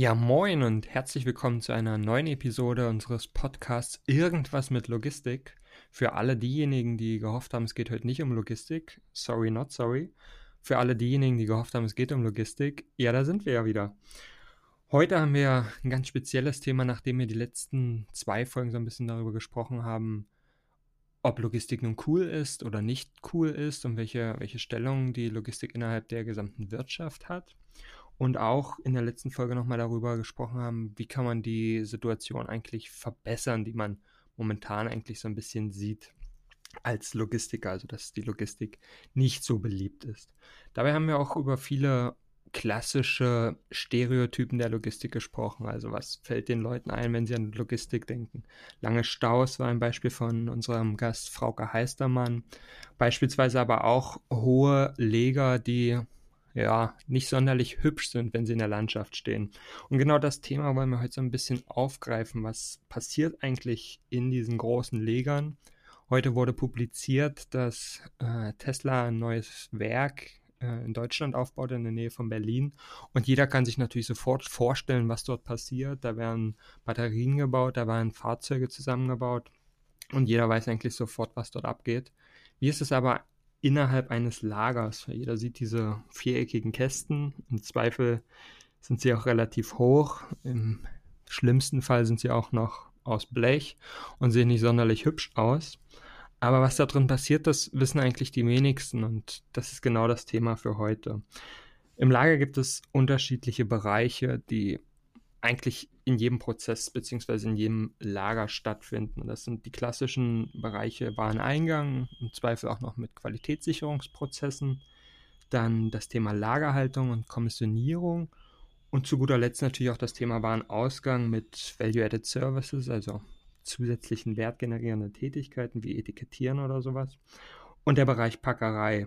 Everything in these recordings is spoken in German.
Ja, moin und herzlich willkommen zu einer neuen Episode unseres Podcasts Irgendwas mit Logistik. Für alle diejenigen, die gehofft haben, es geht heute nicht um Logistik, sorry, not sorry. Für alle diejenigen, die gehofft haben, es geht um Logistik, ja, da sind wir ja wieder. Heute haben wir ein ganz spezielles Thema, nachdem wir die letzten zwei Folgen so ein bisschen darüber gesprochen haben, ob Logistik nun cool ist oder nicht cool ist und welche, welche Stellung die Logistik innerhalb der gesamten Wirtschaft hat und auch in der letzten Folge nochmal darüber gesprochen haben, wie kann man die Situation eigentlich verbessern, die man momentan eigentlich so ein bisschen sieht als Logistiker, also dass die Logistik nicht so beliebt ist. Dabei haben wir auch über viele klassische Stereotypen der Logistik gesprochen. Also was fällt den Leuten ein, wenn sie an Logistik denken? Lange Staus war ein Beispiel von unserem Gast Frauke Heistermann. Beispielsweise aber auch hohe Leger, die ja, nicht sonderlich hübsch sind, wenn sie in der Landschaft stehen. Und genau das Thema wollen wir heute so ein bisschen aufgreifen. Was passiert eigentlich in diesen großen Legern? Heute wurde publiziert, dass äh, Tesla ein neues Werk äh, in Deutschland aufbaut, in der Nähe von Berlin. Und jeder kann sich natürlich sofort vorstellen, was dort passiert. Da werden Batterien gebaut, da werden Fahrzeuge zusammengebaut. Und jeder weiß eigentlich sofort, was dort abgeht. Wie ist es aber innerhalb eines Lagers. Jeder sieht diese viereckigen Kästen. Im Zweifel sind sie auch relativ hoch. Im schlimmsten Fall sind sie auch noch aus Blech und sehen nicht sonderlich hübsch aus. Aber was da drin passiert, das wissen eigentlich die wenigsten und das ist genau das Thema für heute. Im Lager gibt es unterschiedliche Bereiche, die eigentlich in jedem Prozess beziehungsweise in jedem Lager stattfinden. Das sind die klassischen Bereiche Wareneingang, im Zweifel auch noch mit Qualitätssicherungsprozessen, dann das Thema Lagerhaltung und Kommissionierung und zu guter Letzt natürlich auch das Thema Warenausgang mit Value-Added Services, also zusätzlichen wertgenerierenden Tätigkeiten wie Etikettieren oder sowas. Und der Bereich Packerei.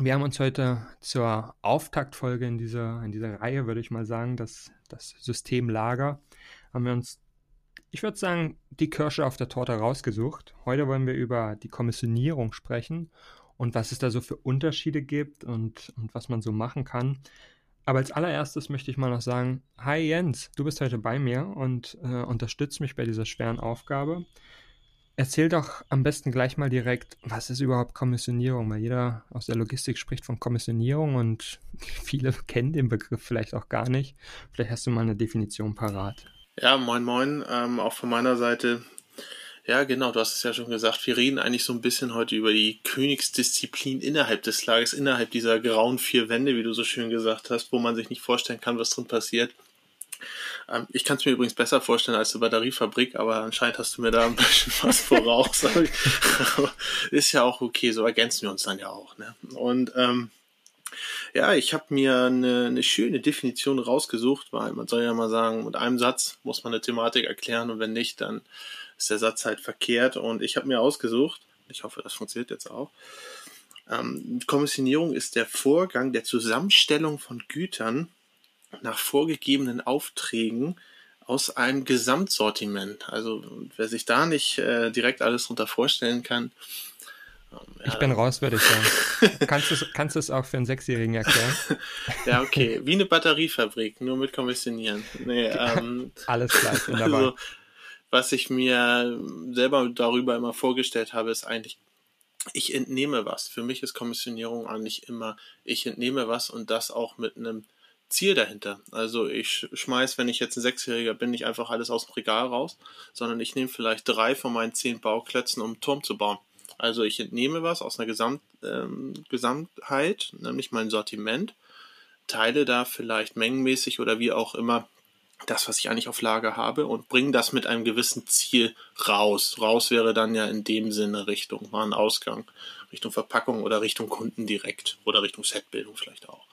Wir haben uns heute zur Auftaktfolge in dieser, in dieser Reihe, würde ich mal sagen, das, das System Lager, haben wir uns, ich würde sagen, die Kirsche auf der Torte rausgesucht. Heute wollen wir über die Kommissionierung sprechen und was es da so für Unterschiede gibt und, und was man so machen kann. Aber als allererstes möchte ich mal noch sagen, hi Jens, du bist heute bei mir und äh, unterstützt mich bei dieser schweren Aufgabe. Erzähl doch am besten gleich mal direkt, was ist überhaupt Kommissionierung? Weil jeder aus der Logistik spricht von Kommissionierung und viele kennen den Begriff vielleicht auch gar nicht. Vielleicht hast du mal eine Definition parat. Ja, moin moin, ähm, auch von meiner Seite. Ja, genau, du hast es ja schon gesagt. Wir reden eigentlich so ein bisschen heute über die Königsdisziplin innerhalb des Lagers, innerhalb dieser grauen vier Wände, wie du so schön gesagt hast, wo man sich nicht vorstellen kann, was drin passiert. Ähm, ich kann es mir übrigens besser vorstellen als eine Batteriefabrik, aber anscheinend hast du mir da ein bisschen was voraus. ist ja auch okay, so ergänzen wir uns dann ja auch. Ne? Und ähm, ja, ich habe mir eine, eine schöne Definition rausgesucht, weil man soll ja mal sagen, mit einem Satz muss man eine Thematik erklären und wenn nicht, dann ist der Satz halt verkehrt. Und ich habe mir ausgesucht, ich hoffe, das funktioniert jetzt auch. Ähm, Kommissionierung ist der Vorgang der Zusammenstellung von Gütern nach vorgegebenen Aufträgen aus einem Gesamtsortiment. Also wer sich da nicht äh, direkt alles drunter vorstellen kann. Ähm, ja, ich bin raus, würde ich sagen. kannst du kannst es auch für einen Sechsjährigen erklären? ja, okay. Wie eine Batteriefabrik, nur mit Kommissionieren. Nee, ähm, alles klar, wunderbar. Also, was ich mir selber darüber immer vorgestellt habe, ist eigentlich, ich entnehme was. Für mich ist Kommissionierung eigentlich immer, ich entnehme was und das auch mit einem Ziel dahinter. Also ich schmeiß, wenn ich jetzt ein Sechsjähriger bin, nicht einfach alles aus dem Regal raus, sondern ich nehme vielleicht drei von meinen zehn Bauklötzen, um einen Turm zu bauen. Also ich entnehme was aus einer Gesamt, ähm, Gesamtheit, nämlich mein Sortiment, teile da vielleicht mengenmäßig oder wie auch immer das, was ich eigentlich auf Lager habe und bringe das mit einem gewissen Ziel raus. Raus wäre dann ja in dem Sinne Richtung Warenausgang, Richtung Verpackung oder Richtung Kunden direkt oder Richtung Setbildung vielleicht auch.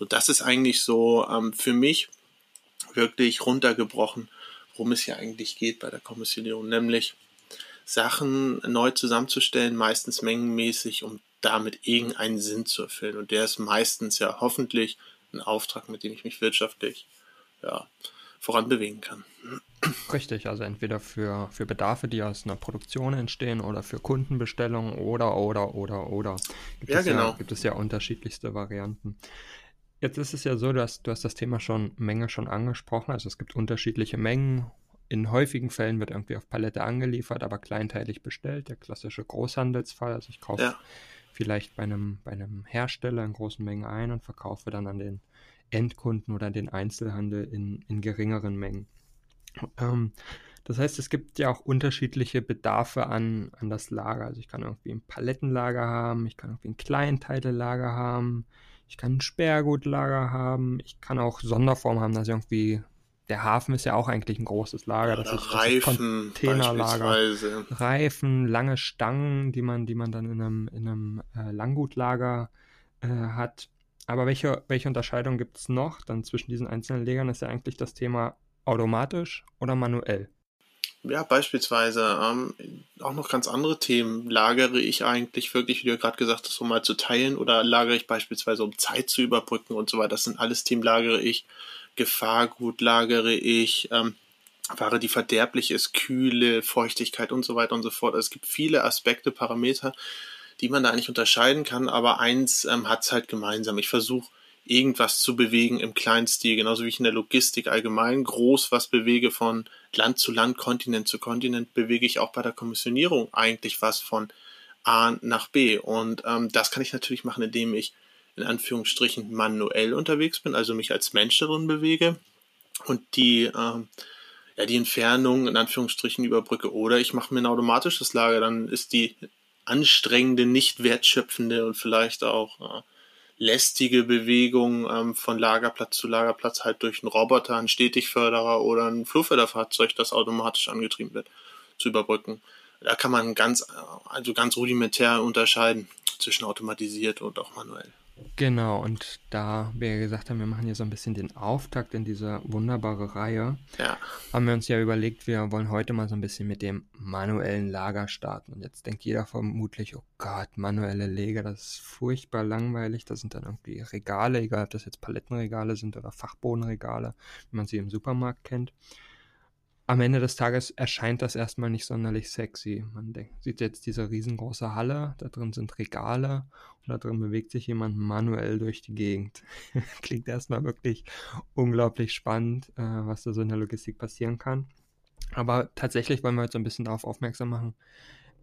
So, das ist eigentlich so ähm, für mich wirklich runtergebrochen, worum es hier eigentlich geht bei der Kommissionierung, nämlich Sachen neu zusammenzustellen, meistens mengenmäßig, um damit irgendeinen Sinn zu erfüllen. Und der ist meistens ja hoffentlich ein Auftrag, mit dem ich mich wirtschaftlich ja, voranbewegen kann. Richtig, also entweder für, für Bedarfe, die aus einer Produktion entstehen oder für Kundenbestellungen oder, oder, oder, oder. Gibt ja, genau. Ja, gibt es ja unterschiedlichste Varianten. Jetzt ist es ja so, dass du hast das Thema schon Menge schon angesprochen. Also es gibt unterschiedliche Mengen. In häufigen Fällen wird irgendwie auf Palette angeliefert, aber kleinteilig bestellt. Der klassische Großhandelsfall. Also ich kaufe ja. vielleicht bei einem, bei einem Hersteller in großen Mengen ein und verkaufe dann an den Endkunden oder den Einzelhandel in, in geringeren Mengen. Ähm, das heißt, es gibt ja auch unterschiedliche Bedarfe an, an das Lager. Also ich kann irgendwie ein Palettenlager haben, ich kann irgendwie ein Kleinteile-Lager haben, ich kann ein Sperrgutlager haben, ich kann auch Sonderformen haben, dass irgendwie der Hafen ist ja auch eigentlich ein großes Lager. Das ist Reifen, Containerlager. Reifen, lange Stangen, die man, die man dann in einem, in einem äh, Langgutlager äh, hat. Aber welche, welche Unterscheidung gibt es noch dann zwischen diesen einzelnen Legern? Ist ja eigentlich das Thema automatisch oder manuell. Ja, beispielsweise ähm, auch noch ganz andere Themen. Lagere ich eigentlich wirklich, wie du gerade gesagt hast, um mal zu teilen oder lagere ich beispielsweise, um Zeit zu überbrücken und so weiter. Das sind alles Themen, lagere ich. Gefahrgut lagere ich. Ähm, Ware, die verderblich ist, Kühle, Feuchtigkeit und so weiter und so fort. Es gibt viele Aspekte, Parameter, die man da eigentlich unterscheiden kann, aber eins ähm, hat es halt gemeinsam. Ich versuche irgendwas zu bewegen im Kleinstil, genauso wie ich in der Logistik allgemein groß was bewege von Land zu Land, Kontinent zu Kontinent, bewege ich auch bei der Kommissionierung eigentlich was von A nach B. Und ähm, das kann ich natürlich machen, indem ich in Anführungsstrichen manuell unterwegs bin, also mich als Mensch darin bewege und die, ähm, ja, die Entfernung in Anführungsstrichen überbrücke. Oder ich mache mir ein automatisches Lager, dann ist die anstrengende, nicht wertschöpfende und vielleicht auch äh, lästige Bewegung ähm, von Lagerplatz zu Lagerplatz halt durch einen Roboter, einen Stetigförderer oder ein Flurförderfahrzeug, das automatisch angetrieben wird, zu überbrücken. Da kann man ganz, also ganz rudimentär unterscheiden zwischen automatisiert und auch manuell. Genau, und da wir gesagt haben, wir machen hier so ein bisschen den Auftakt in diese wunderbare Reihe, ja. haben wir uns ja überlegt, wir wollen heute mal so ein bisschen mit dem manuellen Lager starten. Und jetzt denkt jeder vermutlich, oh Gott, manuelle Lager, das ist furchtbar langweilig. Das sind dann irgendwie Regale, egal ob das jetzt Palettenregale sind oder Fachbodenregale, wie man sie im Supermarkt kennt am Ende des Tages erscheint das erstmal nicht sonderlich sexy. Man denkt, sieht jetzt diese riesengroße Halle, da drin sind Regale und da drin bewegt sich jemand manuell durch die Gegend. Klingt erstmal wirklich unglaublich spannend, äh, was da so in der Logistik passieren kann. Aber tatsächlich wollen wir so ein bisschen darauf aufmerksam machen.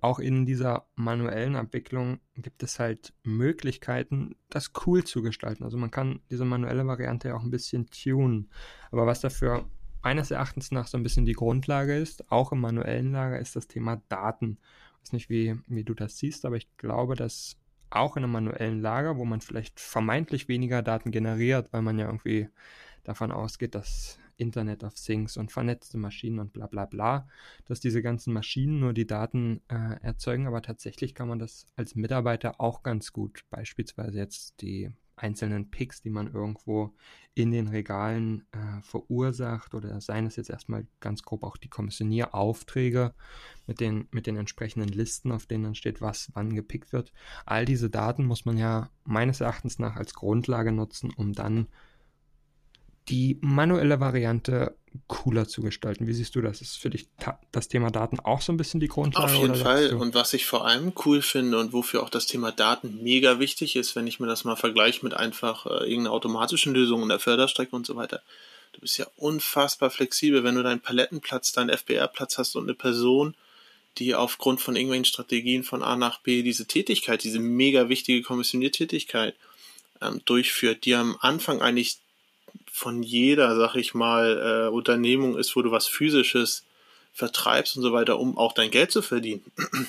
Auch in dieser manuellen Abwicklung gibt es halt Möglichkeiten, das cool zu gestalten. Also man kann diese manuelle Variante ja auch ein bisschen tunen. Aber was dafür meines Erachtens nach so ein bisschen die Grundlage ist, auch im manuellen Lager, ist das Thema Daten. Ich weiß nicht, wie, wie du das siehst, aber ich glaube, dass auch in einem manuellen Lager, wo man vielleicht vermeintlich weniger Daten generiert, weil man ja irgendwie davon ausgeht, dass Internet of Things und vernetzte Maschinen und bla bla bla, dass diese ganzen Maschinen nur die Daten äh, erzeugen, aber tatsächlich kann man das als Mitarbeiter auch ganz gut, beispielsweise jetzt die einzelnen Picks, die man irgendwo in den Regalen äh, verursacht oder seien es jetzt erstmal ganz grob auch die Kommissionieraufträge mit den, mit den entsprechenden Listen, auf denen dann steht, was wann gepickt wird. All diese Daten muss man ja meines Erachtens nach als Grundlage nutzen, um dann die manuelle Variante cooler zu gestalten. Wie siehst du das? Ist für dich das Thema Daten auch so ein bisschen die Grundlage? Auf jeden Fall. Und was ich vor allem cool finde und wofür auch das Thema Daten mega wichtig ist, wenn ich mir das mal vergleiche mit einfach äh, irgendeiner automatischen Lösung in der Förderstrecke und so weiter. Du bist ja unfassbar flexibel, wenn du deinen Palettenplatz, deinen FBR-Platz hast und eine Person, die aufgrund von irgendwelchen Strategien von A nach B diese Tätigkeit, diese mega wichtige Kommissioniertätigkeit ähm, durchführt, die am Anfang eigentlich von jeder, sag ich mal, äh, Unternehmung ist, wo du was physisches vertreibst und so weiter, um auch dein Geld zu verdienen.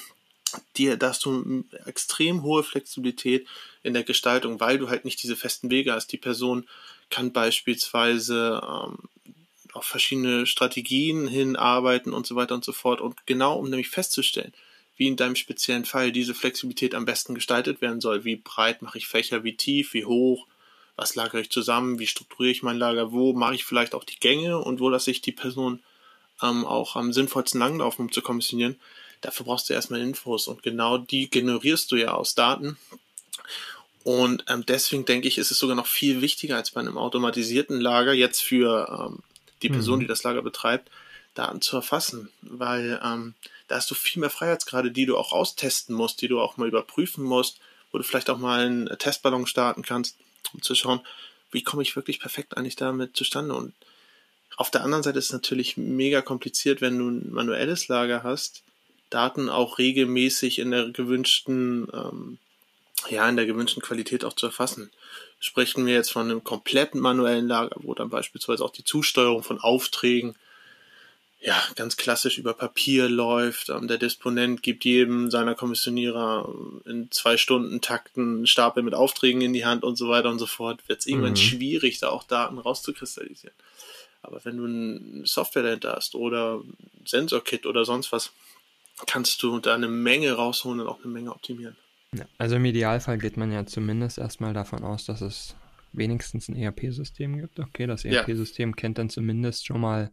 Dir, da hast du extrem hohe Flexibilität in der Gestaltung, weil du halt nicht diese festen Wege hast. Die Person kann beispielsweise ähm, auf verschiedene Strategien hinarbeiten und so weiter und so fort. Und genau um nämlich festzustellen, wie in deinem speziellen Fall diese Flexibilität am besten gestaltet werden soll. Wie breit mache ich Fächer, wie tief, wie hoch, was lagere ich zusammen, wie strukturiere ich mein Lager, wo mache ich vielleicht auch die Gänge und wo lasse ich die Person ähm, auch am sinnvollsten langlaufen, um zu kommissionieren. Dafür brauchst du erstmal Infos und genau die generierst du ja aus Daten. Und ähm, deswegen denke ich, ist es sogar noch viel wichtiger als bei einem automatisierten Lager jetzt für ähm, die Person, mhm. die das Lager betreibt, Daten zu erfassen, weil ähm, da hast du viel mehr Freiheitsgrade, die du auch austesten musst, die du auch mal überprüfen musst, wo du vielleicht auch mal einen Testballon starten kannst, um zu schauen, wie komme ich wirklich perfekt eigentlich damit zustande. Und auf der anderen Seite ist es natürlich mega kompliziert, wenn du ein manuelles Lager hast, Daten auch regelmäßig in der gewünschten, ähm, ja, in der gewünschten Qualität auch zu erfassen. Sprechen wir jetzt von einem kompletten manuellen Lager, wo dann beispielsweise auch die Zusteuerung von Aufträgen ja, ganz klassisch über Papier läuft. Ähm, der Disponent gibt jedem seiner Kommissionierer äh, in zwei Stunden Takten einen Stapel mit Aufträgen in die Hand und so weiter und so fort. Wird es irgendwann mhm. schwierig, da auch Daten rauszukristallisieren. Aber wenn du eine Software dahinter hast oder ein Sensorkit oder sonst was, kannst du da eine Menge rausholen und auch eine Menge optimieren. Also im Idealfall geht man ja zumindest erstmal davon aus, dass es wenigstens ein ERP-System gibt. Okay, das ERP-System ja. kennt dann zumindest schon mal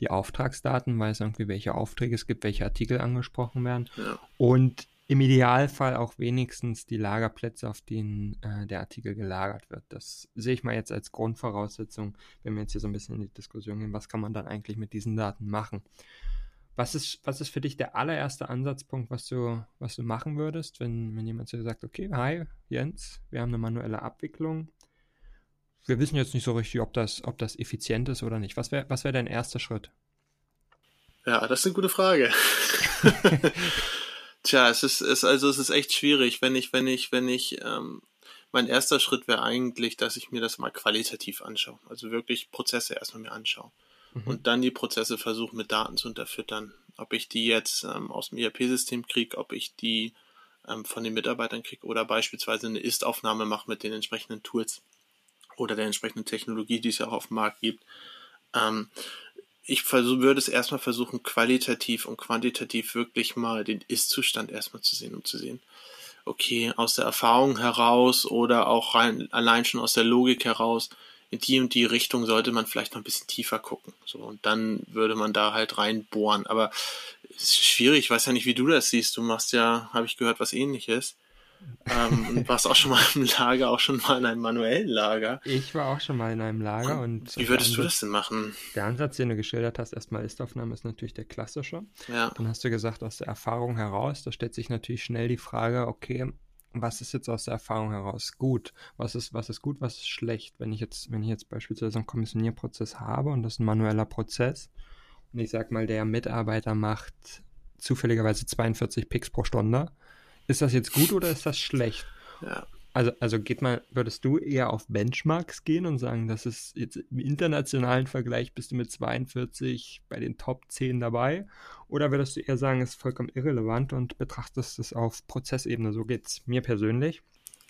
die Auftragsdaten, weiß irgendwie, welche Aufträge es gibt, welche Artikel angesprochen werden. Ja. Und im Idealfall auch wenigstens die Lagerplätze, auf denen äh, der Artikel gelagert wird. Das sehe ich mal jetzt als Grundvoraussetzung, wenn wir jetzt hier so ein bisschen in die Diskussion gehen, was kann man dann eigentlich mit diesen Daten machen. Was ist, was ist für dich der allererste Ansatzpunkt, was du, was du machen würdest, wenn, wenn jemand zu dir sagt, okay, hi Jens, wir haben eine manuelle Abwicklung, wir wissen jetzt nicht so richtig, ob das, ob das effizient ist oder nicht. Was wäre was wär dein erster Schritt? Ja, das ist eine gute Frage. Tja, es ist, es, also es ist echt schwierig, wenn ich, wenn ich, wenn ich, ähm, mein erster Schritt wäre eigentlich, dass ich mir das mal qualitativ anschaue. Also wirklich Prozesse erstmal mir anschaue. Mhm. Und dann die Prozesse versuche mit Daten zu unterfüttern. Ob ich die jetzt ähm, aus dem ERP-System kriege, ob ich die ähm, von den Mitarbeitern kriege oder beispielsweise eine Ist-Aufnahme mache mit den entsprechenden Tools oder der entsprechenden Technologie, die es ja auch auf dem Markt gibt. Ähm, ich würde es erstmal versuchen, qualitativ und quantitativ wirklich mal den Ist-Zustand erstmal zu sehen, um zu sehen, okay, aus der Erfahrung heraus oder auch rein, allein schon aus der Logik heraus, in die und die Richtung sollte man vielleicht noch ein bisschen tiefer gucken. So, und dann würde man da halt reinbohren. Aber es ist schwierig, ich weiß ja nicht, wie du das siehst. Du machst ja, habe ich gehört, was ähnliches. Ähm, und warst auch schon mal im Lager, auch schon mal in einem manuellen Lager. Ich war auch schon mal in einem Lager und. wie würdest Ansatz, du das denn machen? Der Ansatz, den du geschildert hast, erstmal Ist-Aufnahme, ist natürlich der klassische. Ja. Dann hast du gesagt, aus der Erfahrung heraus, da stellt sich natürlich schnell die Frage, okay, was ist jetzt aus der Erfahrung heraus gut? Was ist, was ist gut, was ist schlecht? Wenn ich jetzt, wenn ich jetzt beispielsweise einen Kommissionierprozess habe und das ist ein manueller Prozess und ich sag mal, der Mitarbeiter macht zufälligerweise 42 Picks pro Stunde, ist das jetzt gut oder ist das schlecht? Ja. Also, also geht mal, würdest du eher auf Benchmarks gehen und sagen, das ist jetzt im internationalen Vergleich bist du mit 42 bei den Top 10 dabei? Oder würdest du eher sagen, es ist vollkommen irrelevant und betrachtest es auf Prozessebene? So geht es mir persönlich.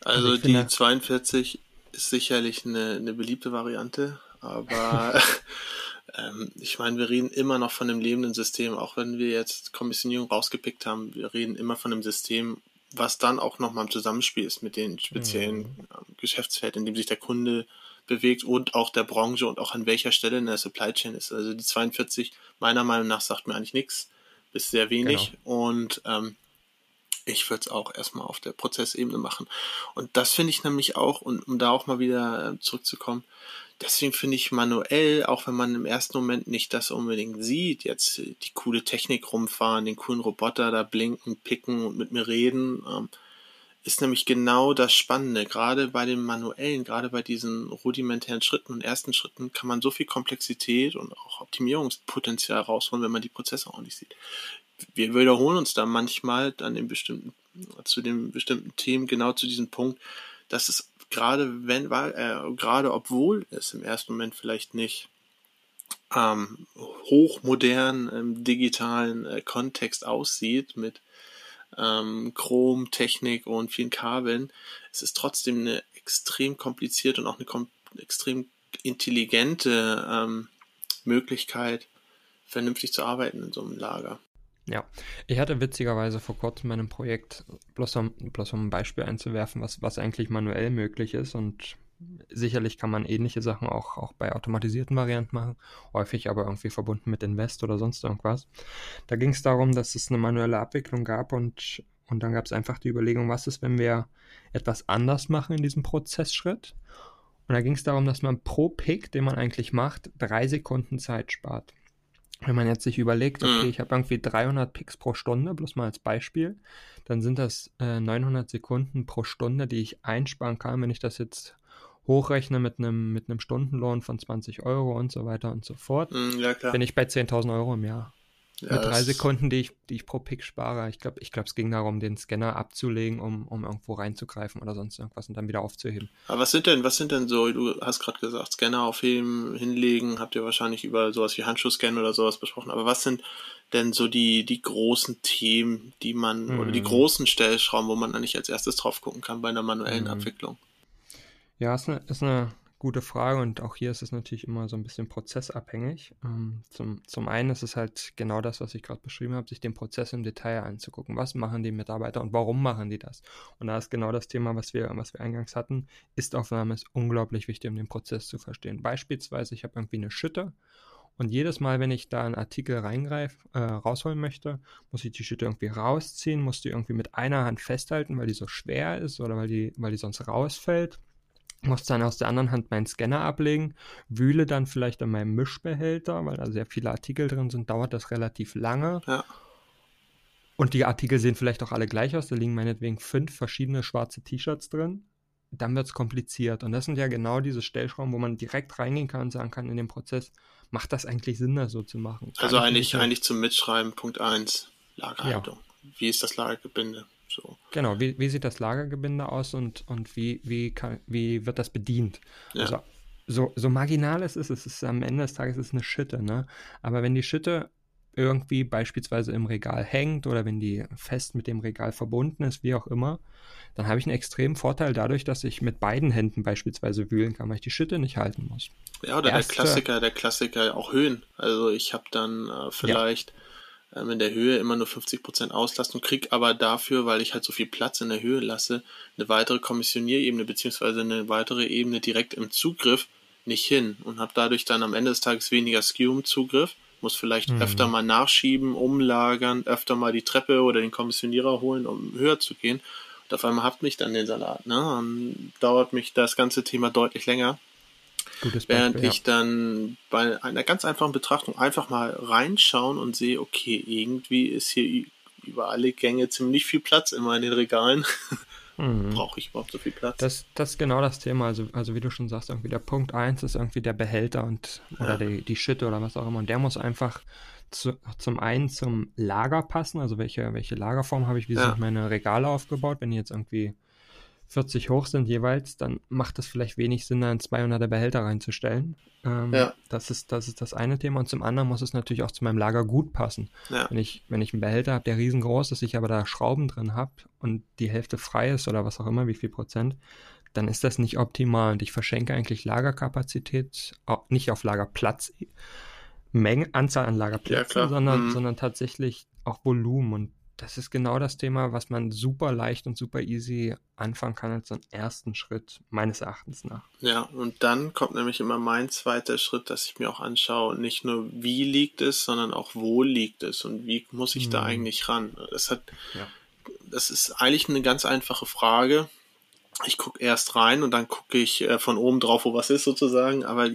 Also, also die finde, 42 ist sicherlich eine, eine beliebte Variante, aber ähm, ich meine, wir reden immer noch von einem lebenden System, auch wenn wir jetzt Kommissionierung rausgepickt haben, wir reden immer von einem System, was dann auch nochmal im Zusammenspiel ist mit den speziellen mhm. Geschäftsfeld, in dem sich der Kunde bewegt und auch der Branche und auch an welcher Stelle in der Supply Chain ist. Also die 42 meiner Meinung nach sagt mir eigentlich nichts, bis sehr wenig genau. und ähm, ich würde es auch erstmal auf der Prozessebene machen. Und das finde ich nämlich auch, und um da auch mal wieder äh, zurückzukommen, deswegen finde ich manuell, auch wenn man im ersten Moment nicht das unbedingt sieht, jetzt die coole Technik rumfahren, den coolen Roboter da blinken, picken und mit mir reden, ähm, ist nämlich genau das Spannende. Gerade bei den manuellen, gerade bei diesen rudimentären Schritten und ersten Schritten kann man so viel Komplexität und auch Optimierungspotenzial rausholen, wenn man die Prozesse auch nicht sieht. Wir wiederholen uns da manchmal an den bestimmten, zu den bestimmten Themen genau zu diesem Punkt, dass es gerade wenn, äh, gerade obwohl es im ersten Moment vielleicht nicht ähm, hochmodern im digitalen äh, Kontext aussieht mit ähm, Chrom-Technik und vielen Kabeln, es ist trotzdem eine extrem komplizierte und auch eine extrem intelligente ähm, Möglichkeit, vernünftig zu arbeiten in so einem Lager. Ja, ich hatte witzigerweise vor kurzem in einem Projekt, bloß um, bloß um ein Beispiel einzuwerfen, was, was eigentlich manuell möglich ist und sicherlich kann man ähnliche Sachen auch, auch bei automatisierten Varianten machen, häufig aber irgendwie verbunden mit Invest oder sonst irgendwas. Da ging es darum, dass es eine manuelle Abwicklung gab und, und dann gab es einfach die Überlegung, was ist, wenn wir etwas anders machen in diesem Prozessschritt. Und da ging es darum, dass man pro Pick, den man eigentlich macht, drei Sekunden Zeit spart. Wenn man jetzt sich überlegt, okay, Mhm. ich habe irgendwie 300 Picks pro Stunde, bloß mal als Beispiel, dann sind das äh, 900 Sekunden pro Stunde, die ich einsparen kann, wenn ich das jetzt hochrechne mit einem mit einem Stundenlohn von 20 Euro und so weiter und so fort, Mm, Ja, bin ich bei 10.000 Euro im Jahr. Ja, mit drei Sekunden, die ich, die ich pro Pick spare. Ich glaube, ich glaub, es ging darum, den Scanner abzulegen, um, um irgendwo reinzugreifen oder sonst irgendwas und dann wieder aufzuheben. Aber was sind denn, was sind denn so, du hast gerade gesagt, Scanner aufheben, hinlegen, habt ihr wahrscheinlich über sowas wie Handschuhscan oder sowas besprochen, aber was sind denn so die, die großen Themen, die man, oder die Mhm. großen Stellschrauben, wo man eigentlich als erstes drauf gucken kann bei einer manuellen Mhm. Abwicklung? Ja, ist eine, ist eine gute Frage und auch hier ist es natürlich immer so ein bisschen prozessabhängig. Ähm, zum, zum einen ist es halt genau das, was ich gerade beschrieben habe, sich den Prozess im Detail anzugucken. Was machen die Mitarbeiter und warum machen die das? Und da ist genau das Thema, was wir, was wir eingangs hatten. Ist-Aufnahme ist unglaublich wichtig, um den Prozess zu verstehen. Beispielsweise, ich habe irgendwie eine Schütte und jedes Mal, wenn ich da einen Artikel reingreife, äh, rausholen möchte, muss ich die Schütte irgendwie rausziehen, muss die irgendwie mit einer Hand festhalten, weil die so schwer ist oder weil die, weil die sonst rausfällt muss dann aus der anderen Hand meinen Scanner ablegen, wühle dann vielleicht an meinem Mischbehälter, weil da sehr viele Artikel drin sind, dauert das relativ lange. Ja. Und die Artikel sehen vielleicht auch alle gleich aus, da liegen meinetwegen fünf verschiedene schwarze T-Shirts drin. Dann wird es kompliziert. Und das sind ja genau diese Stellschrauben, wo man direkt reingehen kann und sagen kann in dem Prozess, macht das eigentlich Sinn, das so zu machen? Also Kann ich eigentlich, eigentlich zum Mitschreiben, Punkt 1, Lagerhaltung. Wie ist das Lagergebinde? Genau, wie, wie sieht das Lagergebinde aus und, und wie, wie, kann, wie wird das bedient? Ja. Also, so, so marginal es ist, es ist am Ende des Tages ist eine Schütte, ne? Aber wenn die Schütte irgendwie beispielsweise im Regal hängt oder wenn die fest mit dem Regal verbunden ist, wie auch immer, dann habe ich einen extremen Vorteil dadurch, dass ich mit beiden Händen beispielsweise wühlen kann, weil ich die Schütte nicht halten muss. Ja, oder Erste- der Klassiker, der Klassiker auch Höhen. Also ich habe dann äh, vielleicht ähm, in der Höhe immer nur 50% Auslastung, krieg aber dafür, weil ich halt so viel Platz in der Höhe lasse, eine weitere Kommissionierebene beziehungsweise eine weitere Ebene direkt im Zugriff nicht hin und habe dadurch dann am Ende des Tages weniger Skew im Zugriff, muss vielleicht Mhm. öfter mal nachschieben, umlagern, öfter mal die Treppe oder den Kommissionierer holen, um höher zu gehen. Und auf einmal habt mich dann den Salat. Ne? Dann dauert mich das ganze Thema deutlich länger. Gutes Während Beispiel, ich dann bei einer ganz einfachen Betrachtung einfach mal reinschauen und sehe, okay, irgendwie ist hier über alle Gänge ziemlich viel Platz immer in den Regalen. ja. Mhm. Brauche ich überhaupt so viel Platz? Das, das ist genau das Thema. Also, also wie du schon sagst, irgendwie der Punkt 1 ist irgendwie der Behälter und oder Ja. die, die Schütte oder was auch immer. Und der muss einfach zu, zum einen zum Lager passen, also welche, welche Lagerform habe ich, wie Ja. sind meine Regale aufgebaut. Wenn die jetzt irgendwie 40 hoch sind jeweils, dann macht es vielleicht wenig Sinn, da einen 200er Behälter reinzustellen. Ähm, Ja. das, ist, das ist das eine Thema. Und zum anderen muss es natürlich auch zu meinem Lager gut passen. ja. Wenn ich, wenn ich einen Behälter habe, der riesengroß ist, ich aber da Schrauben drin habe und die Hälfte frei ist oder was auch immer, wie viel Prozent, dann ist das nicht optimal und ich verschenke eigentlich Lagerkapazität, nicht auf Lagerplatz, Menge, Anzahl an Ja, Lagerplätzen, klar. sondern, Mhm. sondern tatsächlich auch Volumen und das ist genau das Thema, was man super leicht und super easy anfangen kann als so einen ersten Schritt, meines Erachtens nach. Ja, und dann kommt nämlich immer mein zweiter Schritt, dass ich mir auch anschaue, nicht nur wie liegt es, sondern auch wo liegt es und wie muss ich da Mhm. eigentlich ran. Das hat, Ja. das ist eigentlich eine ganz einfache Frage. Ich gucke erst rein und dann gucke ich äh, von oben drauf, wo was ist sozusagen, aber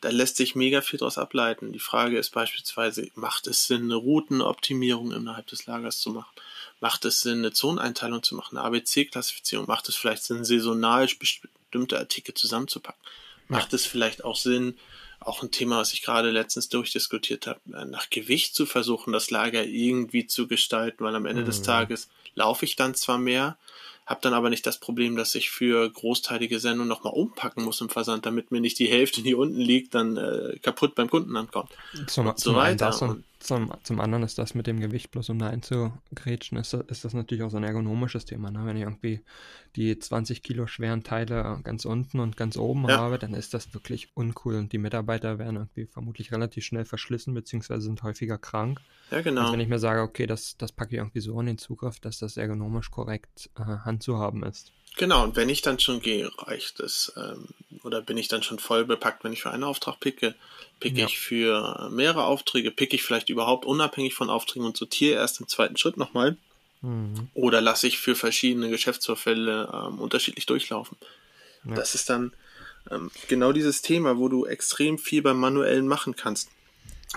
da lässt sich mega viel daraus ableiten. Die Frage ist beispielsweise, macht es Sinn, eine Routenoptimierung innerhalb des Lagers zu machen? Macht es Sinn, eine Zoneneinteilung zu machen, eine ABC-Klassifizierung? Macht es vielleicht Sinn, saisonal bestimmte Artikel zusammenzupacken? Macht es vielleicht auch Sinn, auch ein Thema, was ich gerade letztens durchdiskutiert habe, äh, nach Gewicht zu versuchen, das Lager irgendwie zu gestalten, weil am Ende des Mhm. Tages laufe ich dann zwar mehr, habe dann aber nicht das Problem, dass ich für großteilige Sendungen nochmal umpacken muss im Versand, damit mir nicht die Hälfte, die unten liegt, dann äh, kaputt beim Kunden ankommt. Zum, Und so weiter. Und- zum, zum anderen ist das mit dem Gewicht bloß um da einzugrätschen, ist, ist das natürlich auch so ein ergonomisches Thema. Ne? Wenn ich irgendwie die 20 Kilo schweren Teile ganz unten und ganz oben ja. habe, dann ist das wirklich uncool und die Mitarbeiter werden irgendwie vermutlich relativ schnell verschlissen, beziehungsweise sind häufiger krank. Ja, genau. Als wenn ich mir sage, okay, das, das packe ich irgendwie so in den Zugriff, dass das ergonomisch korrekt äh, handzuhaben ist. Genau, und wenn ich dann schon gehe, reicht es. Ähm, oder bin ich dann schon voll bepackt, wenn ich für einen Auftrag picke? Picke ja. ich für mehrere Aufträge? Picke ich vielleicht überhaupt unabhängig von Aufträgen und sortiere erst im zweiten Schritt nochmal? Mhm. Oder lasse ich für verschiedene Geschäftsvorfälle ähm, unterschiedlich durchlaufen? Ja. Das ist dann ähm, genau dieses Thema, wo du extrem viel beim Manuellen machen kannst.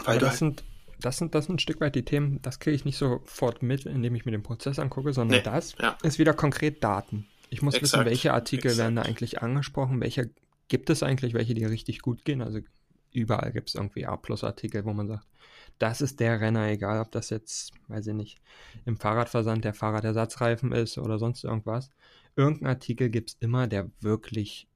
Weil das, halt sind, das, sind, das sind ein Stück weit die Themen, das kriege ich nicht sofort mit, indem ich mir den Prozess angucke, sondern nee, das ja. ist wieder konkret Daten. Ich muss Exakt. wissen, welche Artikel Exakt. werden da eigentlich angesprochen, welche gibt es eigentlich, welche die richtig gut gehen. Also überall gibt es irgendwie A-Plus-Artikel, wo man sagt, das ist der Renner, egal ob das jetzt, weiß ich nicht, im Fahrradversand der Fahrradersatzreifen ist oder sonst irgendwas. Irgendein Artikel gibt es immer, der wirklich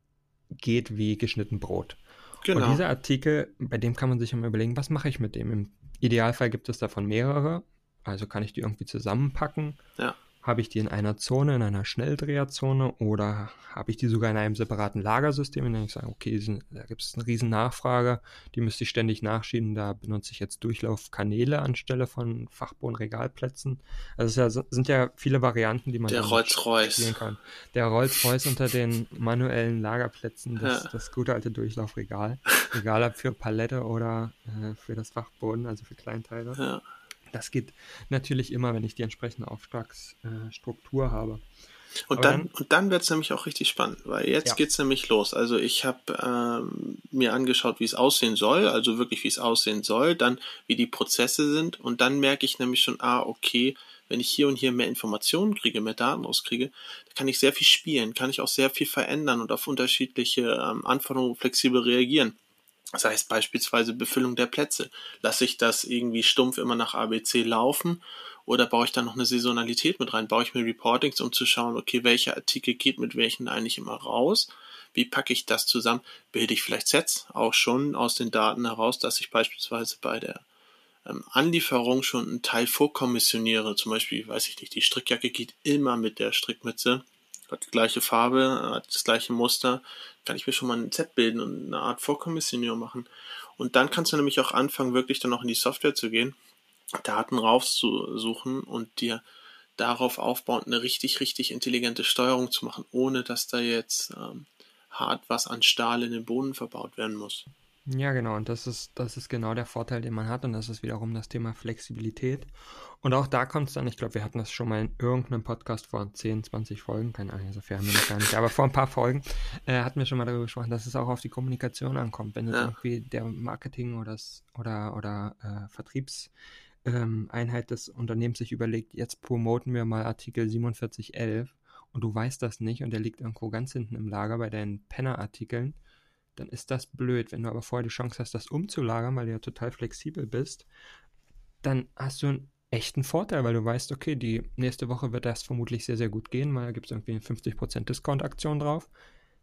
geht wie geschnitten Brot. Genau. Und dieser Artikel, bei dem kann man sich immer überlegen, was mache ich mit dem? Im Idealfall gibt es davon mehrere, also kann ich die irgendwie zusammenpacken. Ja. Habe ich die in einer Zone, in einer Schnelldreherzone oder habe ich die sogar in einem separaten Lagersystem, in dem ich sage, okay, da gibt es eine riesen Nachfrage, die müsste ich ständig nachschieben, da benutze ich jetzt Durchlaufkanäle anstelle von Fachbodenregalplätzen. Also es sind ja viele Varianten, die man Der Rolls-Royce. kann. Der Rolls-Royce unter den manuellen Lagerplätzen, das, ja. das gute alte Durchlaufregal. Egal ob für Palette oder äh, für das Fachboden, also für Kleinteile. Ja. Das geht natürlich immer, wenn ich die entsprechende Auftragsstruktur äh, habe. Und dann, dann, und dann wird es nämlich auch richtig spannend, weil jetzt ja. geht es nämlich los. Also ich habe ähm, mir angeschaut, wie es aussehen soll, also wirklich, wie es aussehen soll, dann wie die Prozesse sind und dann merke ich nämlich schon, ah, okay, wenn ich hier und hier mehr Informationen kriege, mehr Daten rauskriege, dann kann ich sehr viel spielen, kann ich auch sehr viel verändern und auf unterschiedliche ähm, Anforderungen flexibel reagieren. Das heißt beispielsweise Befüllung der Plätze. Lasse ich das irgendwie stumpf immer nach ABC laufen oder baue ich da noch eine Saisonalität mit rein? Baue ich mir Reportings, um zu schauen, okay, welcher Artikel geht mit welchen eigentlich immer raus? Wie packe ich das zusammen? Bilde ich vielleicht Sets auch schon aus den Daten heraus, dass ich beispielsweise bei der ähm, Anlieferung schon einen Teil vorkommissioniere. Zum Beispiel, weiß ich nicht, die Strickjacke geht immer mit der Strickmütze hat die gleiche Farbe, hat das gleiche Muster, kann ich mir schon mal ein Set bilden und eine Art Vorkommissionierung machen. Und dann kannst du nämlich auch anfangen, wirklich dann auch in die Software zu gehen, Daten rauszusuchen und dir darauf aufbauend eine richtig, richtig intelligente Steuerung zu machen, ohne dass da jetzt ähm, hart was an Stahl in den Boden verbaut werden muss. Ja, genau. Und das ist, das ist genau der Vorteil, den man hat. Und das ist wiederum das Thema Flexibilität. Und auch da kommt es dann, ich glaube, wir hatten das schon mal in irgendeinem Podcast vor 10, 20 Folgen, keine Ahnung, so viel haben wir noch gar nicht, aber vor ein paar Folgen äh, hatten wir schon mal darüber gesprochen, dass es auch auf die Kommunikation ankommt. Wenn ja. irgendwie der Marketing oder, das, oder, oder äh, Vertriebseinheit ähm, des Unternehmens sich überlegt, jetzt promoten wir mal Artikel 4711 und du weißt das nicht und der liegt irgendwo ganz hinten im Lager bei deinen Penner-Artikeln, dann ist das blöd. Wenn du aber vorher die Chance hast, das umzulagern, weil du ja total flexibel bist, dann hast du einen echten Vorteil, weil du weißt, okay, die nächste Woche wird das vermutlich sehr, sehr gut gehen, weil da gibt es irgendwie eine 50% Discount-Aktion drauf.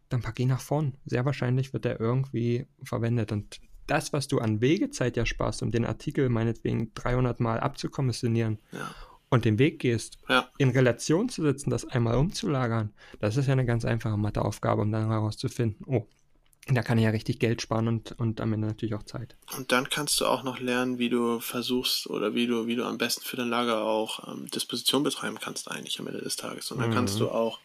Dann pack ihn nach vorn. Sehr wahrscheinlich wird der irgendwie verwendet. Und das, was du an Wegezeit ja sparst, um den Artikel meinetwegen 300 Mal abzukommissionieren ja. und den Weg gehst, ja. in Relation zu setzen, das einmal umzulagern, das ist ja eine ganz einfache Matheaufgabe, um dann herauszufinden, oh, da kann ich ja richtig Geld sparen und, und am Ende natürlich auch Zeit. Und dann kannst du auch noch lernen, wie du versuchst oder wie du, wie du am besten für dein Lager auch ähm, Disposition betreiben kannst eigentlich am Ende des Tages. Und dann mhm. kannst du auch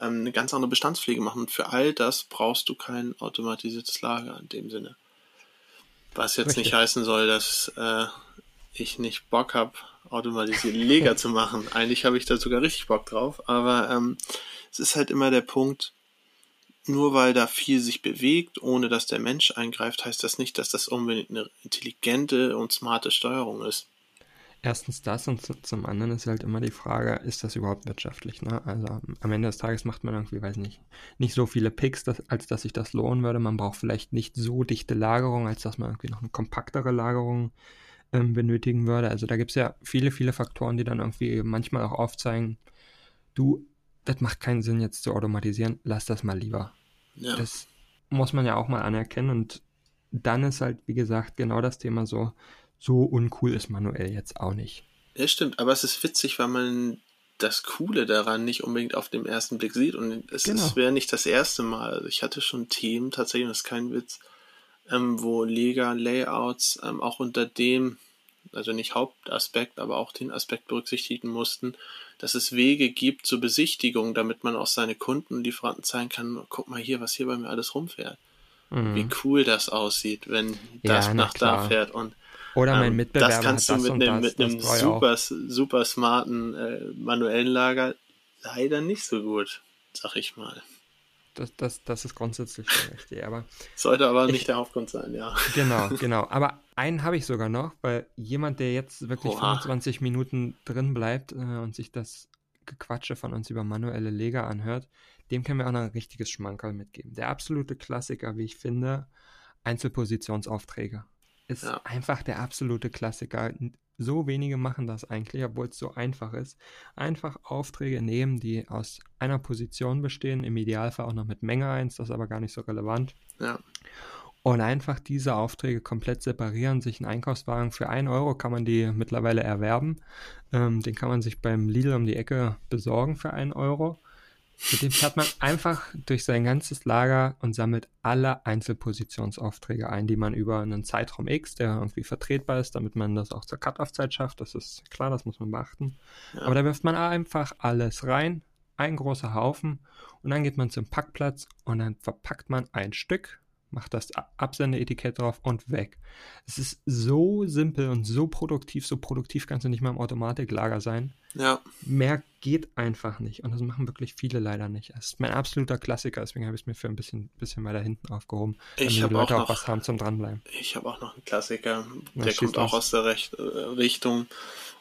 ähm, eine ganz andere Bestandspflege machen. Und für all das brauchst du kein automatisiertes Lager in dem Sinne. Was jetzt richtig. nicht heißen soll, dass äh, ich nicht Bock habe, automatisierte Lager zu machen. Eigentlich habe ich da sogar richtig Bock drauf. Aber ähm, es ist halt immer der Punkt, nur weil da viel sich bewegt, ohne dass der Mensch eingreift, heißt das nicht, dass das unbedingt eine intelligente und smarte Steuerung ist. Erstens das und zum anderen ist halt immer die Frage, ist das überhaupt wirtschaftlich? Ne? Also am Ende des Tages macht man irgendwie, weiß nicht, nicht so viele Picks, dass, als dass sich das lohnen würde. Man braucht vielleicht nicht so dichte Lagerung, als dass man irgendwie noch eine kompaktere Lagerung ähm, benötigen würde. Also da gibt es ja viele, viele Faktoren, die dann irgendwie manchmal auch aufzeigen, du, das macht keinen Sinn jetzt zu automatisieren, lass das mal lieber. Ja. Das muss man ja auch mal anerkennen und dann ist halt, wie gesagt, genau das Thema so, so uncool ist manuell jetzt auch nicht. Ja, stimmt, aber es ist witzig, weil man das Coole daran nicht unbedingt auf den ersten Blick sieht. Und es, genau. wäre nicht das erste Mal. Also ich hatte schon Themen, tatsächlich, das ist kein Witz, ähm, wo Lega-Layouts ähm, auch unter dem, also nicht Hauptaspekt, aber auch den Aspekt berücksichtigen mussten, dass es Wege gibt zur Besichtigung, damit man auch seine Kunden und Lieferanten zeigen kann, guck mal hier, was hier bei mir alles rumfährt. Mhm. Wie cool das aussieht, wenn das ja, nach da fährt. Und oder mein ähm, Mitbewerber das kannst du mit einem, mit einem super, super smarten äh, manuellen Lager leider nicht so gut, sag ich mal. Das, das, das ist grundsätzlich richtig, aber. Sollte aber ich, nicht der Hauptgrund sein, ja. Genau, genau. Aber einen habe ich sogar noch, weil jemand, der jetzt wirklich Oha. 25 Minuten drin bleibt äh, und sich das Gequatsche von uns über manuelle Leger anhört, dem können wir auch noch ein richtiges Schmankerl mitgeben. Der absolute Klassiker, wie ich finde, Einzelpositionsaufträge ist ja. einfach der absolute Klassiker. So wenige machen das eigentlich, obwohl es so einfach ist. Einfach Aufträge nehmen, die aus einer Position bestehen, im Idealfall auch noch mit Menge 1, das ist aber gar nicht so relevant. Ja. Und einfach diese Aufträge komplett separieren, sich einen Einkaufswagen für 1 Euro kann man die mittlerweile erwerben. Ähm, den kann man sich beim Lidl um die Ecke besorgen für 1 Euro. Mit dem fährt man einfach durch sein ganzes Lager und sammelt alle Einzelpositionsaufträge ein, die man über einen Zeitraum X, der irgendwie vertretbar ist, damit man das auch zur Cut-Off-Zeit schafft. Das ist klar, das muss man beachten. Ja. Aber da wirft man einfach alles rein, ein großer Haufen, und dann geht man zum Packplatz und dann verpackt man ein Stück macht das Absendeetikett drauf und weg. Es ist so simpel und so produktiv. So produktiv kannst du nicht mal im Automatiklager sein. Ja. Mehr geht einfach nicht. Und das machen wirklich viele leider nicht. Das ist mein absoluter Klassiker, deswegen habe ich es mir für ein bisschen, bisschen weiter hinten aufgehoben. Ich habe auch, noch, auch was haben zum Dranbleiben. Ich habe auch noch einen Klassiker, der ja, kommt auch aus der Recht, äh, Richtung.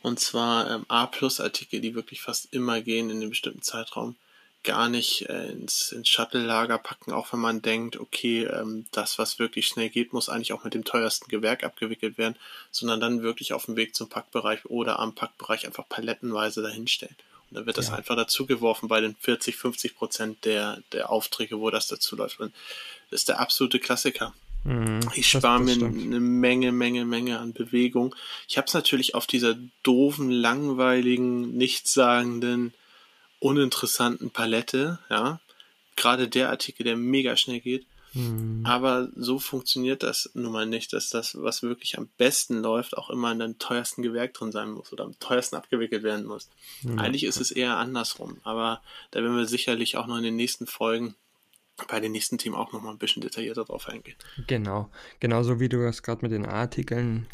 Und zwar ähm, A-Plus-Artikel, die wirklich fast immer gehen in einem bestimmten Zeitraum gar nicht äh, ins, ins Shuttle-Lager packen, auch wenn man denkt, okay, ähm, das, was wirklich schnell geht, muss eigentlich auch mit dem teuersten Gewerk abgewickelt werden, sondern dann wirklich auf dem Weg zum Packbereich oder am Packbereich einfach palettenweise dahinstellen. Und dann wird das ja. einfach dazugeworfen bei den 40, 50 Prozent der, der Aufträge, wo das dazu läuft. Und das ist der absolute Klassiker. Mhm, ich spare mir eine Menge, Menge, Menge an Bewegung. Ich habe es natürlich auf dieser doofen, langweiligen, nichtssagenden uninteressanten Palette, ja. Gerade der Artikel, der mega schnell geht. Mhm. Aber so funktioniert das nun mal nicht, dass das, was wirklich am besten läuft, auch immer in dem teuersten Gewerk drin sein muss oder am teuersten abgewickelt werden muss. Mhm. Eigentlich ist es eher andersrum, aber da werden wir sicherlich auch noch in den nächsten Folgen bei den nächsten Themen auch nochmal ein bisschen detaillierter drauf eingehen. Genau, genauso wie du es gerade mit den Artikeln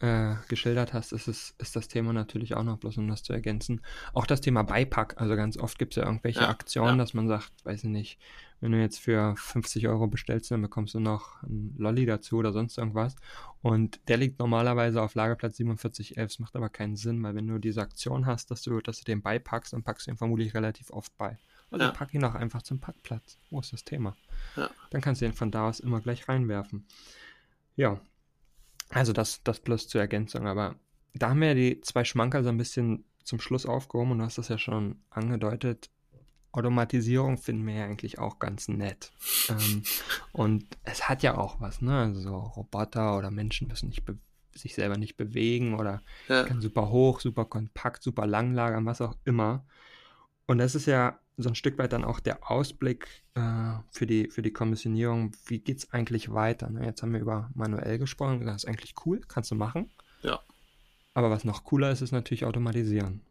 äh, geschildert hast, ist, es, ist das Thema natürlich auch noch, bloß um das zu ergänzen. Auch das Thema Beipack, also ganz oft gibt es ja irgendwelche ja, Aktionen, ja. dass man sagt, weiß ich nicht, wenn du jetzt für 50 Euro bestellst, dann bekommst du noch einen Lolli dazu oder sonst irgendwas. Und der liegt normalerweise auf Lagerplatz 4711. Das macht aber keinen Sinn, weil wenn du diese Aktion hast, dass du, dass du den beipackst, dann packst du ihn vermutlich relativ oft bei. Also ja. pack ihn auch einfach zum Packplatz. Wo ist das Thema? Ja. Dann kannst du ihn von da aus immer gleich reinwerfen. Ja. Also das, das plus zur Ergänzung. Aber da haben wir die zwei Schmanker so ein bisschen zum Schluss aufgehoben und du hast das ja schon angedeutet. Automatisierung finden wir ja eigentlich auch ganz nett. ähm, und es hat ja auch was, ne? Also so Roboter oder Menschen müssen nicht sich selber nicht bewegen oder ja. kann super hoch, super kompakt, super lang lagern, was auch immer. Und das ist ja so ein Stück weit dann auch der Ausblick äh, für, die, für die Kommissionierung. Wie geht es eigentlich weiter? Ne? Jetzt haben wir über manuell gesprochen. Das ist eigentlich cool, kannst du machen. Ja. Aber was noch cooler ist, ist natürlich automatisieren.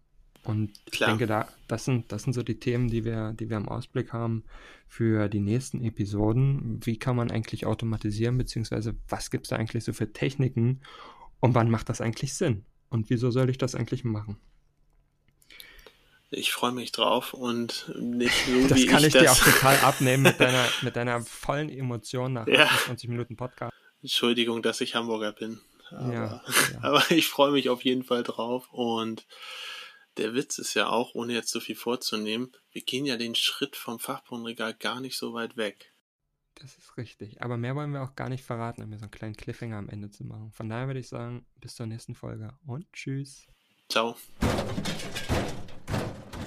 Und ich denke, da, das sind, das sind so die Themen, die wir, die wir im Ausblick haben für die nächsten Episoden. Wie kann man eigentlich automatisieren, beziehungsweise was gibt es da eigentlich so für Techniken und wann macht das eigentlich Sinn? Und wieso soll ich das eigentlich machen? Ich freue mich drauf und nicht so das wie kann ich, ich das dir auch total abnehmen mit deiner, mit deiner vollen Emotion nach ja. 20 Minuten Podcast. Entschuldigung, dass ich Hamburger bin. Aber, ja, ja. aber ich freue mich auf jeden Fall drauf und der Witz ist ja auch, ohne jetzt so viel vorzunehmen, wir gehen ja den Schritt vom Fachbodenregal gar nicht so weit weg. Das ist richtig. Aber mehr wollen wir auch gar nicht verraten, um mir so einen kleinen Cliffhanger am Ende zu machen. Von daher würde ich sagen, bis zur nächsten Folge und tschüss. Ciao.